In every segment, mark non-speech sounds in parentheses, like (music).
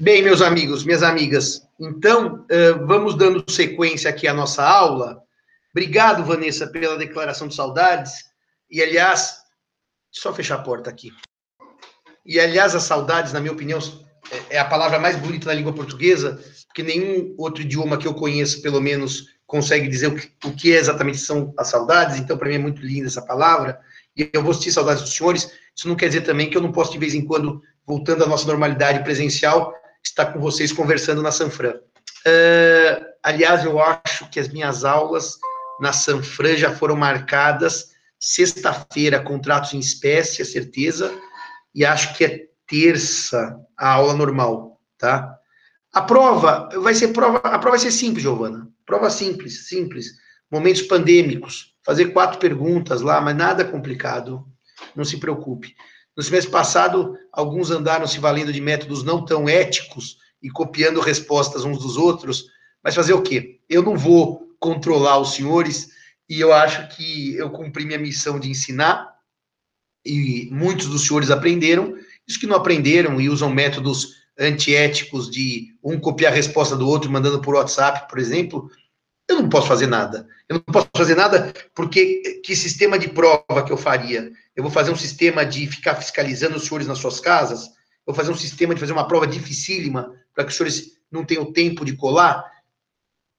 Bem, meus amigos, minhas amigas, então uh, vamos dando sequência aqui à nossa aula. Obrigado, Vanessa, pela declaração de saudades. E, aliás, só fechar a porta aqui. E, aliás, as saudades, na minha opinião, é, é a palavra mais bonita da língua portuguesa, porque nenhum outro idioma que eu conheço, pelo menos, consegue dizer o que, que exatamente são as saudades. Então, para mim, é muito linda essa palavra. E eu vou sentir saudades dos senhores. Isso não quer dizer também que eu não posso, de vez em quando, voltando à nossa normalidade presencial, estar com vocês conversando na Sanfran. Uh, aliás, eu acho que as minhas aulas na Sanfran já foram marcadas sexta-feira, contratos em espécie, é certeza, e acho que é terça a aula normal, tá? A prova vai ser prova, a prova vai ser simples, Giovana. Prova simples, simples. Momentos pandêmicos, fazer quatro perguntas lá, mas nada complicado. Não se preocupe. No semestre passado, alguns andaram se valendo de métodos não tão éticos e copiando respostas uns dos outros, mas fazer o quê? Eu não vou controlar os senhores e eu acho que eu cumpri minha missão de ensinar e muitos dos senhores aprenderam. Os que não aprenderam e usam métodos antiéticos de um copiar a resposta do outro mandando por WhatsApp, por exemplo, eu não posso fazer nada. Eu não posso fazer nada porque que sistema de prova que eu faria? Eu vou fazer um sistema de ficar fiscalizando os senhores nas suas casas? Eu vou fazer um sistema de fazer uma prova dificílima para que os senhores não tenham tempo de colar?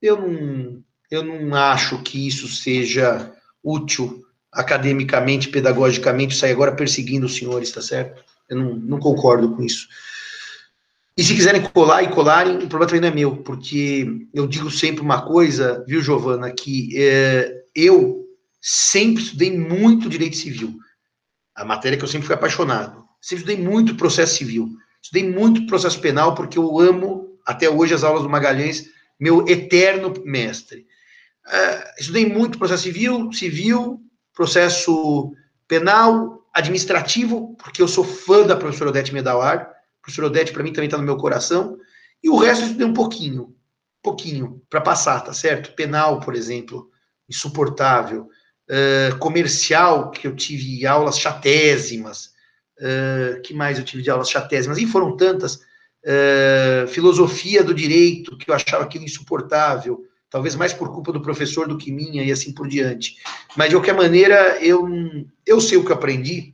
Eu não, eu não acho que isso seja útil academicamente, pedagogicamente, sair agora perseguindo os senhores, tá certo? Eu não, não concordo com isso. E se quiserem colar e colarem, o problema também não é meu, porque eu digo sempre uma coisa, viu, Giovana, que é, eu sempre estudei muito direito civil. A matéria que eu sempre fui apaixonado. Sempre estudei muito processo civil. Estudei muito processo penal, porque eu amo, até hoje, as aulas do Magalhães, meu eterno mestre. Uh, estudei muito processo civil, civil, processo penal, administrativo, porque eu sou fã da professora Odete Medawar, professor Odete, para mim, também está no meu coração. E o resto eu estudei um pouquinho, pouquinho, para passar, tá certo? Penal, por exemplo, insuportável. Uh, comercial, que eu tive aulas chatésimas. Uh, que mais eu tive de aulas chatésimas? E foram tantas. Uh, filosofia do direito, que eu achava aquilo insuportável. Talvez mais por culpa do professor do que minha e assim por diante. Mas, de qualquer maneira, eu, eu sei o que eu aprendi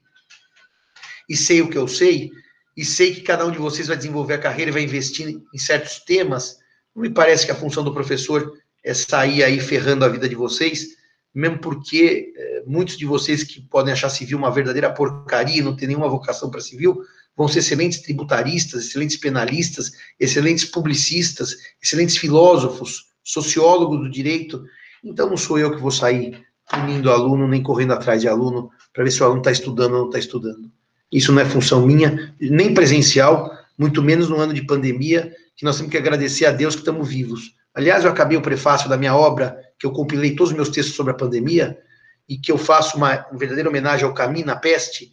e sei o que eu sei, e sei que cada um de vocês vai desenvolver a carreira e vai investir em certos temas, não me parece que a função do professor é sair aí ferrando a vida de vocês, mesmo porque é, muitos de vocês que podem achar civil uma verdadeira porcaria, não ter nenhuma vocação para civil, vão ser excelentes tributaristas, excelentes penalistas, excelentes publicistas, excelentes filósofos, sociólogos do direito. Então não sou eu que vou sair punindo aluno, nem correndo atrás de aluno, para ver se o aluno está estudando ou não está estudando. Isso não é função minha, nem presencial, muito menos no ano de pandemia, que nós temos que agradecer a Deus que estamos vivos. Aliás, eu acabei o prefácio da minha obra, que eu compilei todos os meus textos sobre a pandemia, e que eu faço uma, verdadeira homenagem ao caminho na peste,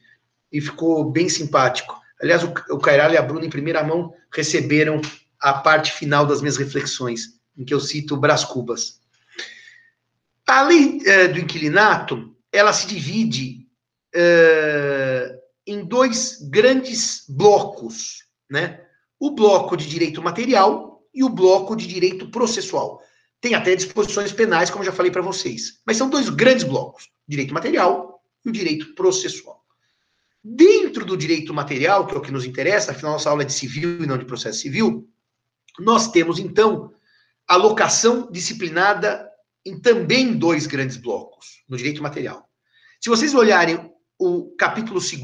e ficou bem simpático. Aliás, o, o Cairala e a Bruna, em primeira mão, receberam a parte final das minhas reflexões, em que eu cito Brás Cubas. A lei eh, do inquilinato, ela se divide eh, em dois grandes blocos, né? O bloco de direito material e o bloco de direito processual. Tem até disposições penais, como já falei para vocês. Mas são dois grandes blocos: direito material e o direito processual. Dentro do direito material, que é o que nos interessa, afinal, nossa aula é de civil e não de processo civil, nós temos, então, a locação disciplinada em também dois grandes blocos no direito material. Se vocês olharem o capítulo 2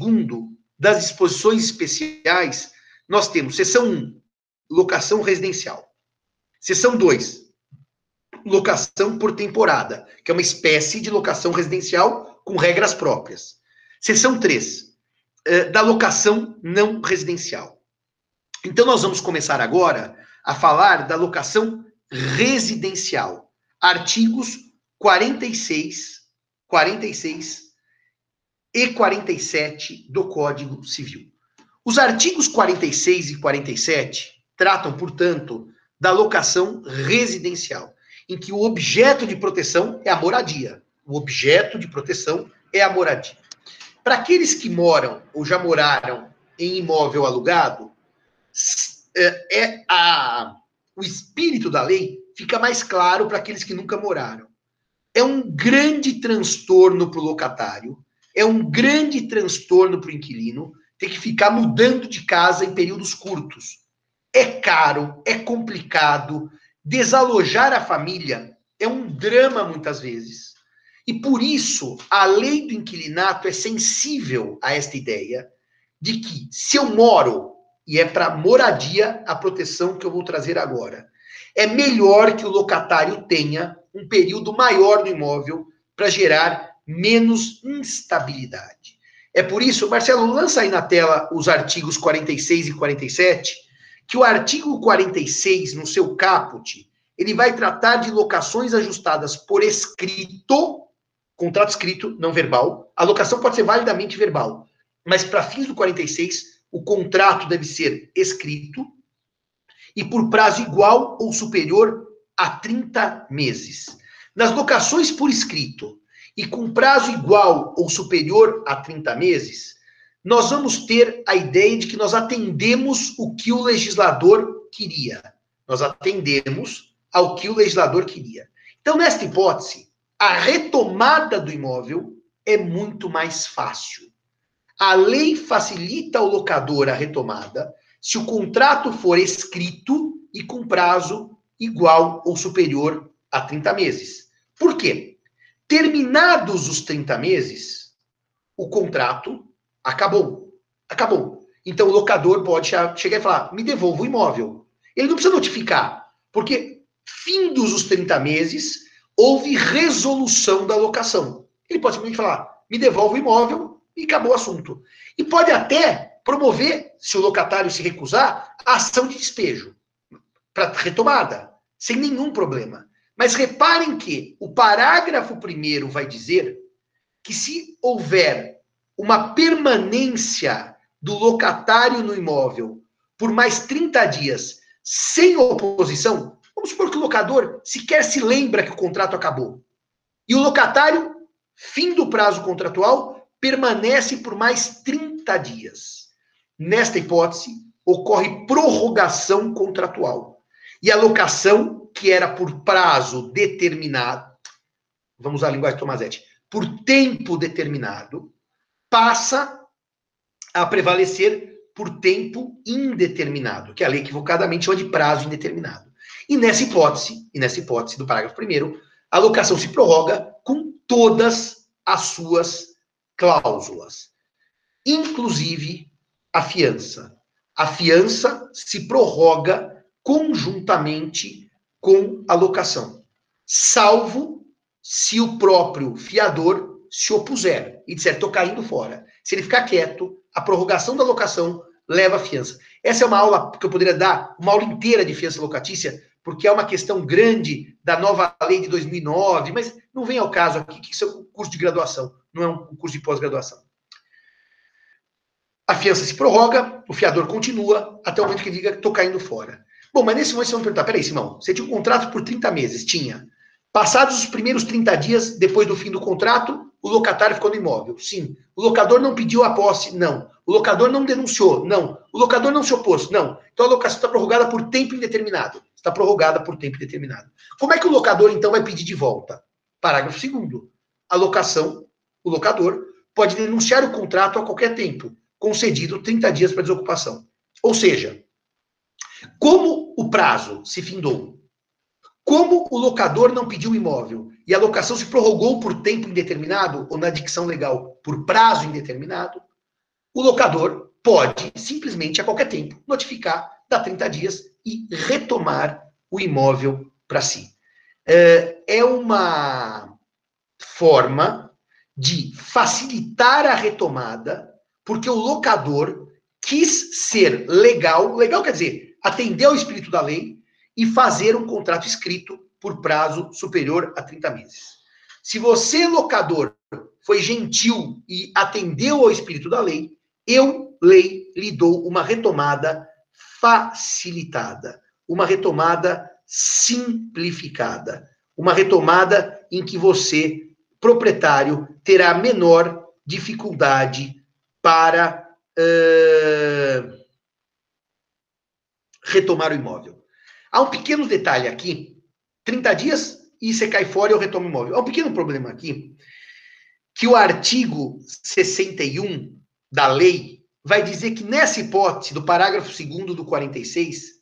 das disposições especiais, nós temos seção 1, locação residencial. Seção 2, locação por temporada, que é uma espécie de locação residencial com regras próprias. Seção 3, eh, da locação não residencial. Então, nós vamos começar agora a falar da locação residencial. Artigos 46, 46 e 47 do Código Civil. Os artigos 46 e 47 tratam, portanto, da locação residencial, em que o objeto de proteção é a moradia. O objeto de proteção é a moradia. Para aqueles que moram ou já moraram em imóvel alugado, é, é a, o espírito da lei fica mais claro para aqueles que nunca moraram. É um grande transtorno para o locatário, é um grande transtorno para o inquilino ter que ficar mudando de casa em períodos curtos. É caro, é complicado. Desalojar a família é um drama muitas vezes. E por isso, a lei do inquilinato é sensível a esta ideia de que se eu moro, e é para moradia a proteção que eu vou trazer agora, é melhor que o locatário tenha um período maior no imóvel para gerar menos instabilidade. É por isso, Marcelo, lança aí na tela os artigos 46 e 47, que o artigo 46, no seu caput, ele vai tratar de locações ajustadas por escrito, contrato escrito, não verbal. A locação pode ser validamente verbal, mas para fins do 46, o contrato deve ser escrito e por prazo igual ou superior a 30 meses. Nas locações por escrito e com prazo igual ou superior a 30 meses, nós vamos ter a ideia de que nós atendemos o que o legislador queria. Nós atendemos ao que o legislador queria. Então, nesta hipótese, a retomada do imóvel é muito mais fácil. A lei facilita ao locador a retomada se o contrato for escrito e com prazo igual ou superior a 30 meses. Por quê? Terminados os 30 meses, o contrato acabou. Acabou. Então o locador pode chegar e falar: me devolva o imóvel. Ele não precisa notificar, porque findos os 30 meses, houve resolução da locação. Ele pode simplesmente falar: me devolva o imóvel e acabou o assunto. E pode até promover, se o locatário se recusar, a ação de despejo para retomada, sem nenhum problema. Mas reparem que o parágrafo primeiro vai dizer que se houver uma permanência do locatário no imóvel por mais 30 dias sem oposição, vamos supor que o locador sequer se lembra que o contrato acabou. E o locatário, fim do prazo contratual, permanece por mais 30 dias. Nesta hipótese, ocorre prorrogação contratual. E a locação, que era por prazo determinado, vamos usar a linguagem de Tomazetti, por tempo determinado, passa a prevalecer por tempo indeterminado, que a lei equivocadamente chama de prazo indeterminado. E nessa hipótese, e nessa hipótese do parágrafo primeiro, a locação se prorroga com todas as suas cláusulas, inclusive a fiança. A fiança se prorroga conjuntamente com a locação, salvo se o próprio fiador se opuser e disser, estou caindo fora. Se ele ficar quieto, a prorrogação da locação leva a fiança. Essa é uma aula que eu poderia dar, uma aula inteira de fiança locatícia, porque é uma questão grande da nova lei de 2009, mas não vem ao caso aqui, que isso é um curso de graduação não é um curso de pós-graduação. A fiança se prorroga, o fiador continua até o momento que ele diga estou caindo fora. Bom, mas nesse momento vocês vão perguntar: peraí, Simão, você tinha um contrato por 30 meses? Tinha. Passados os primeiros 30 dias depois do fim do contrato, o locatário ficou no imóvel? Sim. O locador não pediu a posse? Não. O locador não denunciou? Não. O locador não se opôs? Não. Então a locação está prorrogada por tempo indeterminado. Está prorrogada por tempo indeterminado. Como é que o locador, então, vai pedir de volta? Parágrafo 2. A locação o locador pode denunciar o contrato a qualquer tempo, concedido 30 dias para desocupação. Ou seja, como o prazo se findou, como o locador não pediu o imóvel e a locação se prorrogou por tempo indeterminado, ou na dicção legal, por prazo indeterminado, o locador pode simplesmente a qualquer tempo notificar, dar 30 dias e retomar o imóvel para si. É, é uma forma de facilitar a retomada, porque o locador quis ser legal, legal quer dizer, atender ao espírito da lei e fazer um contrato escrito por prazo superior a 30 meses. Se você, locador, foi gentil e atendeu ao espírito da lei, eu, lei, lhe dou uma retomada facilitada, uma retomada simplificada, uma retomada em que você proprietário terá menor dificuldade para uh, retomar o imóvel. Há um pequeno detalhe aqui: 30 dias e você cai fora e eu retomo o imóvel. Há um pequeno problema aqui, que o artigo 61 da lei vai dizer que nessa hipótese do parágrafo 2 do 46,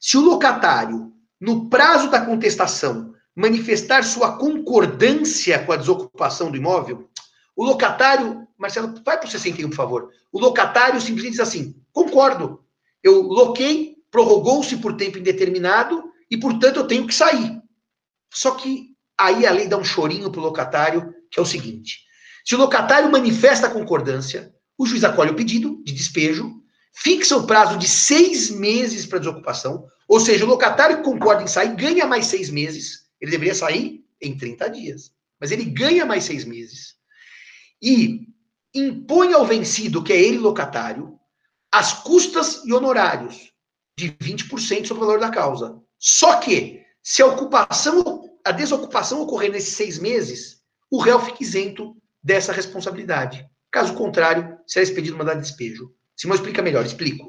se o locatário, no prazo da contestação, manifestar sua concordância com a desocupação do imóvel, o locatário, Marcelo, vai para o 61, por favor. O locatário simplesmente diz assim: concordo, eu loquei, prorrogou-se por tempo indeterminado e, portanto, eu tenho que sair. Só que aí a lei dá um chorinho para o locatário, que é o seguinte: se o locatário manifesta a concordância, o juiz acolhe o pedido de despejo, fixa o prazo de seis meses para desocupação, ou seja, o locatário que concorda em sair ganha mais seis meses. Ele deveria sair em 30 dias, mas ele ganha mais seis meses. E impõe ao vencido, que é ele locatário, as custas e honorários de 20% sobre o valor da causa. Só que, se a ocupação, a desocupação ocorrer nesses seis meses, o réu fica isento dessa responsabilidade. Caso contrário, será expedido mandado de despejo. Simão explica melhor, explico.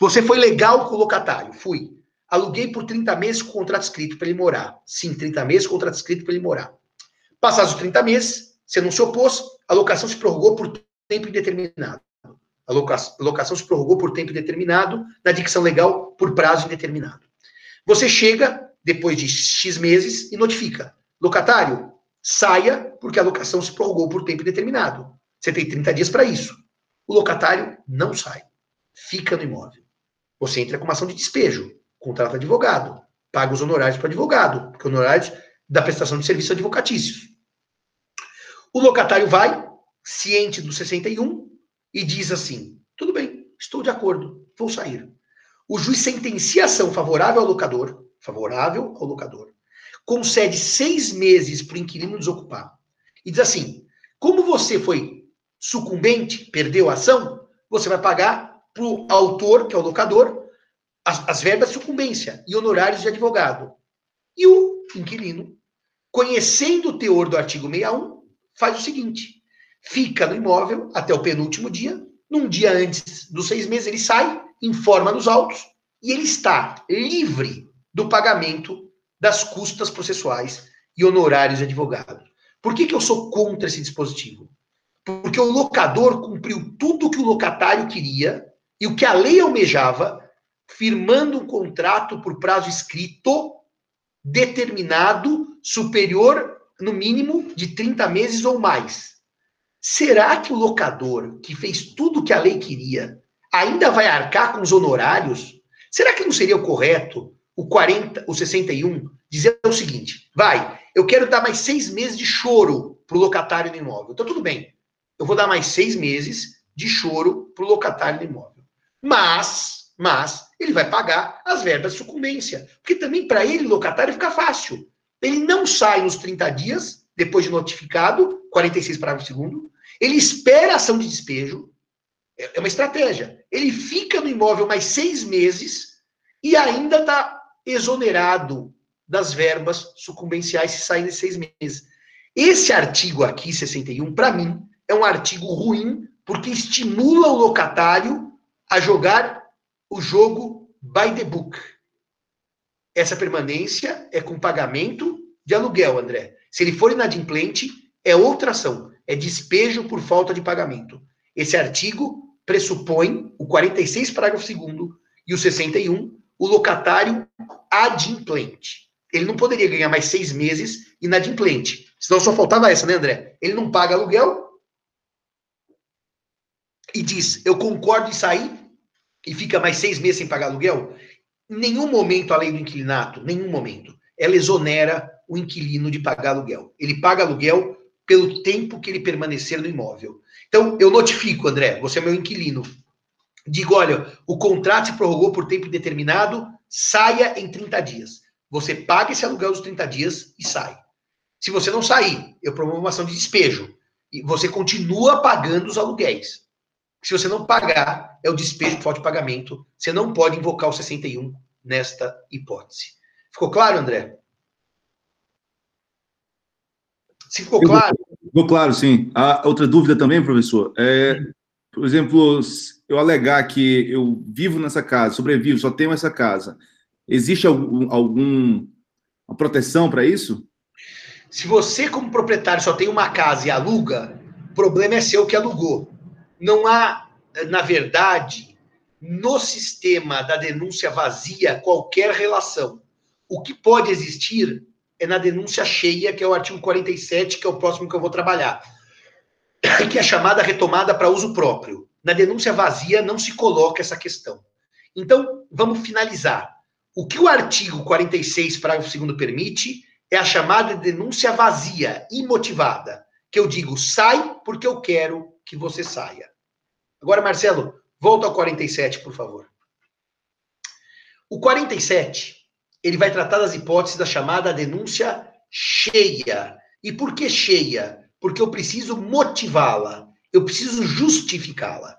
Você foi legal com o locatário, fui. Aluguei por 30 meses com contrato escrito para ele morar. Sim, 30 meses com contrato escrito para ele morar. Passados os 30 meses, você não se opôs, a locação se prorrogou por tempo indeterminado. A locação se prorrogou por tempo indeterminado, na dicção legal, por prazo indeterminado. Você chega, depois de X meses, e notifica. Locatário, saia, porque a locação se prorrogou por tempo indeterminado. Você tem 30 dias para isso. O locatário não sai. Fica no imóvel. Você entra com uma ação de despejo, contrata advogado, paga os honorários para advogado, porque honorários da prestação de serviços advocatícios. O locatário vai, ciente do 61, e diz assim: tudo bem, estou de acordo, vou sair. O juiz sentencia a ação favorável ao locador, favorável ao locador, concede seis meses para o inquilino desocupar. E diz assim: como você foi sucumbente, perdeu a ação, você vai pagar para o autor, que é o locador, as, as verbas de sucumbência e honorários de advogado. E o inquilino, conhecendo o teor do artigo 61, faz o seguinte: fica no imóvel até o penúltimo dia, num dia antes dos seis meses, ele sai, informa nos autos, e ele está livre do pagamento das custas processuais e honorários de advogado. Por que, que eu sou contra esse dispositivo? Porque o locador cumpriu tudo o que o locatário queria e o que a lei almejava, firmando um contrato por prazo escrito determinado, superior, no mínimo, de 30 meses ou mais. Será que o locador, que fez tudo o que a lei queria, ainda vai arcar com os honorários? Será que não seria o correto, o 40, o 61, dizer o seguinte: vai, eu quero dar mais seis meses de choro para o locatário do imóvel. Então, tudo bem eu vou dar mais seis meses de choro para o locatário do imóvel. Mas, mas, ele vai pagar as verbas de sucumbência. Porque também para ele, locatário, fica fácil. Ele não sai nos 30 dias, depois de notificado, 46 parágrafo segundo, ele espera a ação de despejo, é, é uma estratégia. Ele fica no imóvel mais seis meses e ainda está exonerado das verbas sucumbenciais se sair nesses seis meses. Esse artigo aqui, 61, para mim, é um artigo ruim porque estimula o locatário a jogar o jogo by the book. Essa permanência é com pagamento de aluguel, André. Se ele for inadimplente, é outra ação, é despejo por falta de pagamento. Esse artigo pressupõe o 46, parágrafo 2 e o 61, o locatário adimplente. Ele não poderia ganhar mais seis meses inadimplente. Senão só faltava essa, né, André? Ele não paga aluguel, e diz, eu concordo em sair e fica mais seis meses sem pagar aluguel, em nenhum momento a lei do inquilinato, nenhum momento, ela exonera o inquilino de pagar aluguel. Ele paga aluguel pelo tempo que ele permanecer no imóvel. Então, eu notifico, André, você é meu inquilino. Digo, olha, o contrato se prorrogou por tempo determinado, saia em 30 dias. Você paga esse aluguel dos 30 dias e sai. Se você não sair, eu promovo uma ação de despejo. E você continua pagando os aluguéis. Se você não pagar, é o despejo por falta de pagamento. Você não pode invocar o 61 nesta hipótese. Ficou claro, André? Se ficou claro? Ficou claro, sim. A outra dúvida também, professor, é por exemplo, eu alegar que eu vivo nessa casa, sobrevivo, só tenho essa casa, existe algum, algum proteção para isso? Se você, como proprietário, só tem uma casa e aluga, o problema é seu que alugou. Não há, na verdade, no sistema da denúncia vazia qualquer relação. O que pode existir é na denúncia cheia, que é o artigo 47, que é o próximo que eu vou trabalhar, (coughs) que é chamada retomada para uso próprio. Na denúncia vazia não se coloca essa questão. Então, vamos finalizar. O que o artigo 46, parágrafo 2 permite é a chamada de denúncia vazia, imotivada, que eu digo, sai porque eu quero que você saia. Agora, Marcelo, volta ao 47, por favor. O 47, ele vai tratar das hipóteses da chamada denúncia cheia. E por que cheia? Porque eu preciso motivá-la, eu preciso justificá-la.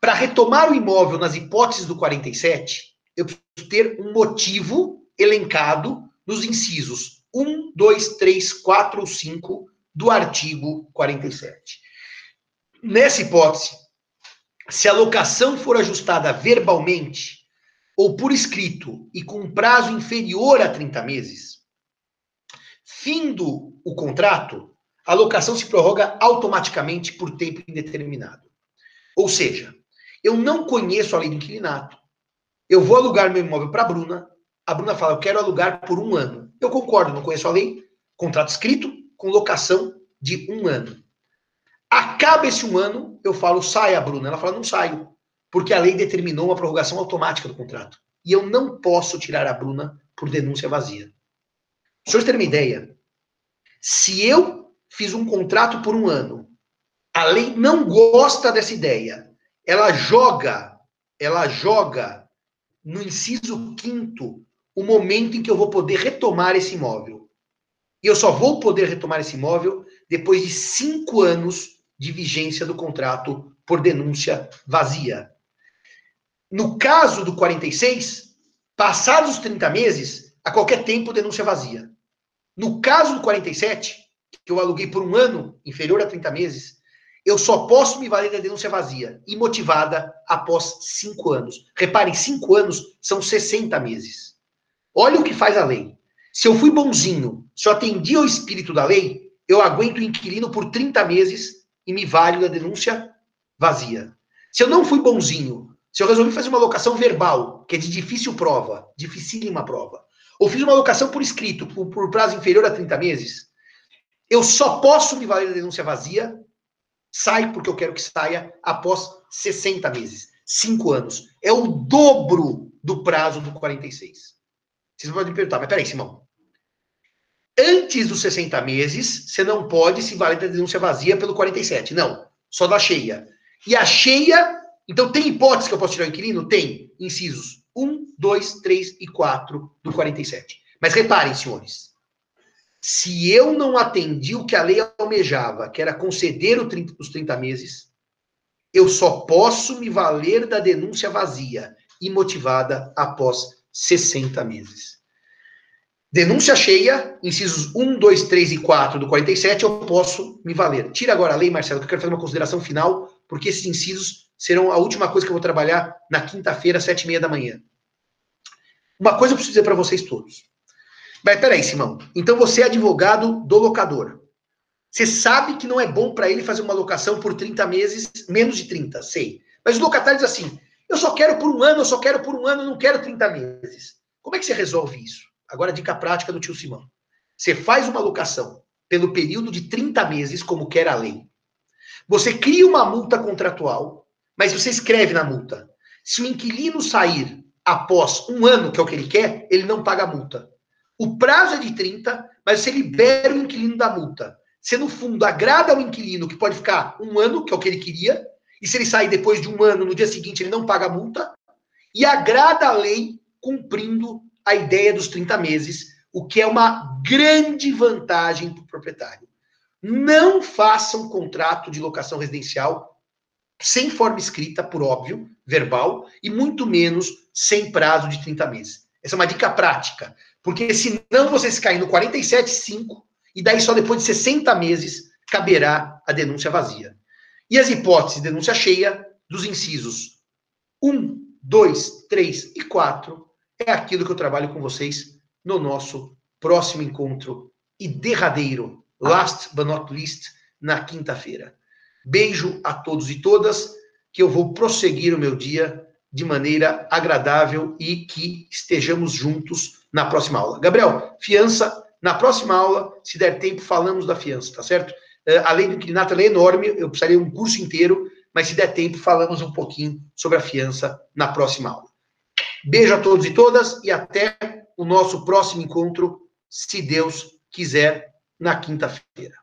Para retomar o imóvel nas hipóteses do 47, eu preciso ter um motivo elencado nos incisos 1, 2, 3, 4 ou 5 do artigo 47. Nessa hipótese, se a locação for ajustada verbalmente ou por escrito e com prazo inferior a 30 meses, findo o contrato, a locação se prorroga automaticamente por tempo indeterminado. Ou seja, eu não conheço a lei do inquilinato, eu vou alugar meu imóvel para a Bruna. A Bruna fala, eu quero alugar por um ano. Eu concordo, não conheço a lei. Contrato escrito com locação de um ano. Acaba esse um ano, eu falo, saia, Bruna. Ela fala, não saio, porque a lei determinou uma prorrogação automática do contrato. E eu não posso tirar a Bruna por denúncia vazia. Os senhores terem uma ideia? Se eu fiz um contrato por um ano, a lei não gosta dessa ideia. Ela joga, ela joga no inciso quinto, o momento em que eu vou poder retomar esse imóvel. E eu só vou poder retomar esse imóvel depois de cinco anos de vigência do contrato por denúncia vazia. No caso do 46, passados os 30 meses, a qualquer tempo denúncia vazia. No caso do 47, que eu aluguei por um ano, inferior a 30 meses, eu só posso me valer da denúncia vazia e motivada após cinco anos. Reparem, cinco anos são 60 meses. Olha o que faz a lei. Se eu fui bonzinho, se eu atendi ao espírito da lei, eu aguento o inquilino por 30 meses e me valho da denúncia vazia. Se eu não fui bonzinho, se eu resolvi fazer uma locação verbal, que é de difícil prova, dificílima prova, ou fiz uma locação por escrito, por, por prazo inferior a 30 meses, eu só posso me valer da denúncia vazia Sai porque eu quero que saia após 60 meses. Cinco anos. É o dobro do prazo do 46. Vocês podem me perguntar, mas peraí, Simão. Antes dos 60 meses, você não pode se valer da denúncia vazia pelo 47. Não. Só da cheia. E a cheia. Então, tem hipótese que eu posso tirar o inquilino? Tem. Incisos 1, 2, 3 e 4 do 47. Mas reparem, senhores. Se eu não atendi o que a lei almejava, que era conceder 30, os 30 meses, eu só posso me valer da denúncia vazia e motivada após 60 meses. Denúncia cheia, incisos 1, 2, 3 e 4 do 47, eu posso me valer. Tira agora a lei, Marcelo, que eu quero fazer uma consideração final, porque esses incisos serão a última coisa que eu vou trabalhar na quinta-feira, sete e meia da manhã. Uma coisa eu preciso dizer para vocês todos. Mas peraí, Simão. Então você é advogado do locador. Você sabe que não é bom para ele fazer uma locação por 30 meses, menos de 30, sei. Mas o locatário diz assim: eu só quero por um ano, eu só quero por um ano, eu não quero 30 meses. Como é que você resolve isso? Agora, dica prática do tio Simão. Você faz uma locação pelo período de 30 meses, como quer a lei. Você cria uma multa contratual, mas você escreve na multa: se o inquilino sair após um ano, que é o que ele quer, ele não paga a multa. O prazo é de 30, mas você libera o inquilino da multa. Você, no fundo, agrada ao inquilino, que pode ficar um ano, que é o que ele queria, e se ele sair depois de um ano, no dia seguinte, ele não paga a multa, e agrada a lei cumprindo a ideia dos 30 meses, o que é uma grande vantagem para o proprietário. Não façam contrato de locação residencial sem forma escrita, por óbvio, verbal, e muito menos sem prazo de 30 meses. Essa é uma dica prática. Porque senão vocês caem no 47,5 e daí só depois de 60 meses caberá a denúncia vazia. E as hipóteses de denúncia cheia dos incisos 1, 2, 3 e 4 é aquilo que eu trabalho com vocês no nosso próximo encontro e derradeiro, last but not least, na quinta-feira. Beijo a todos e todas, que eu vou prosseguir o meu dia de maneira agradável e que estejamos juntos na próxima aula. Gabriel, fiança, na próxima aula, se der tempo, falamos da fiança, tá certo? Uh, além do inquilinato, ela é enorme, eu precisaria um curso inteiro, mas se der tempo, falamos um pouquinho sobre a fiança na próxima aula. Beijo a todos e todas e até o nosso próximo encontro, se Deus quiser, na quinta-feira.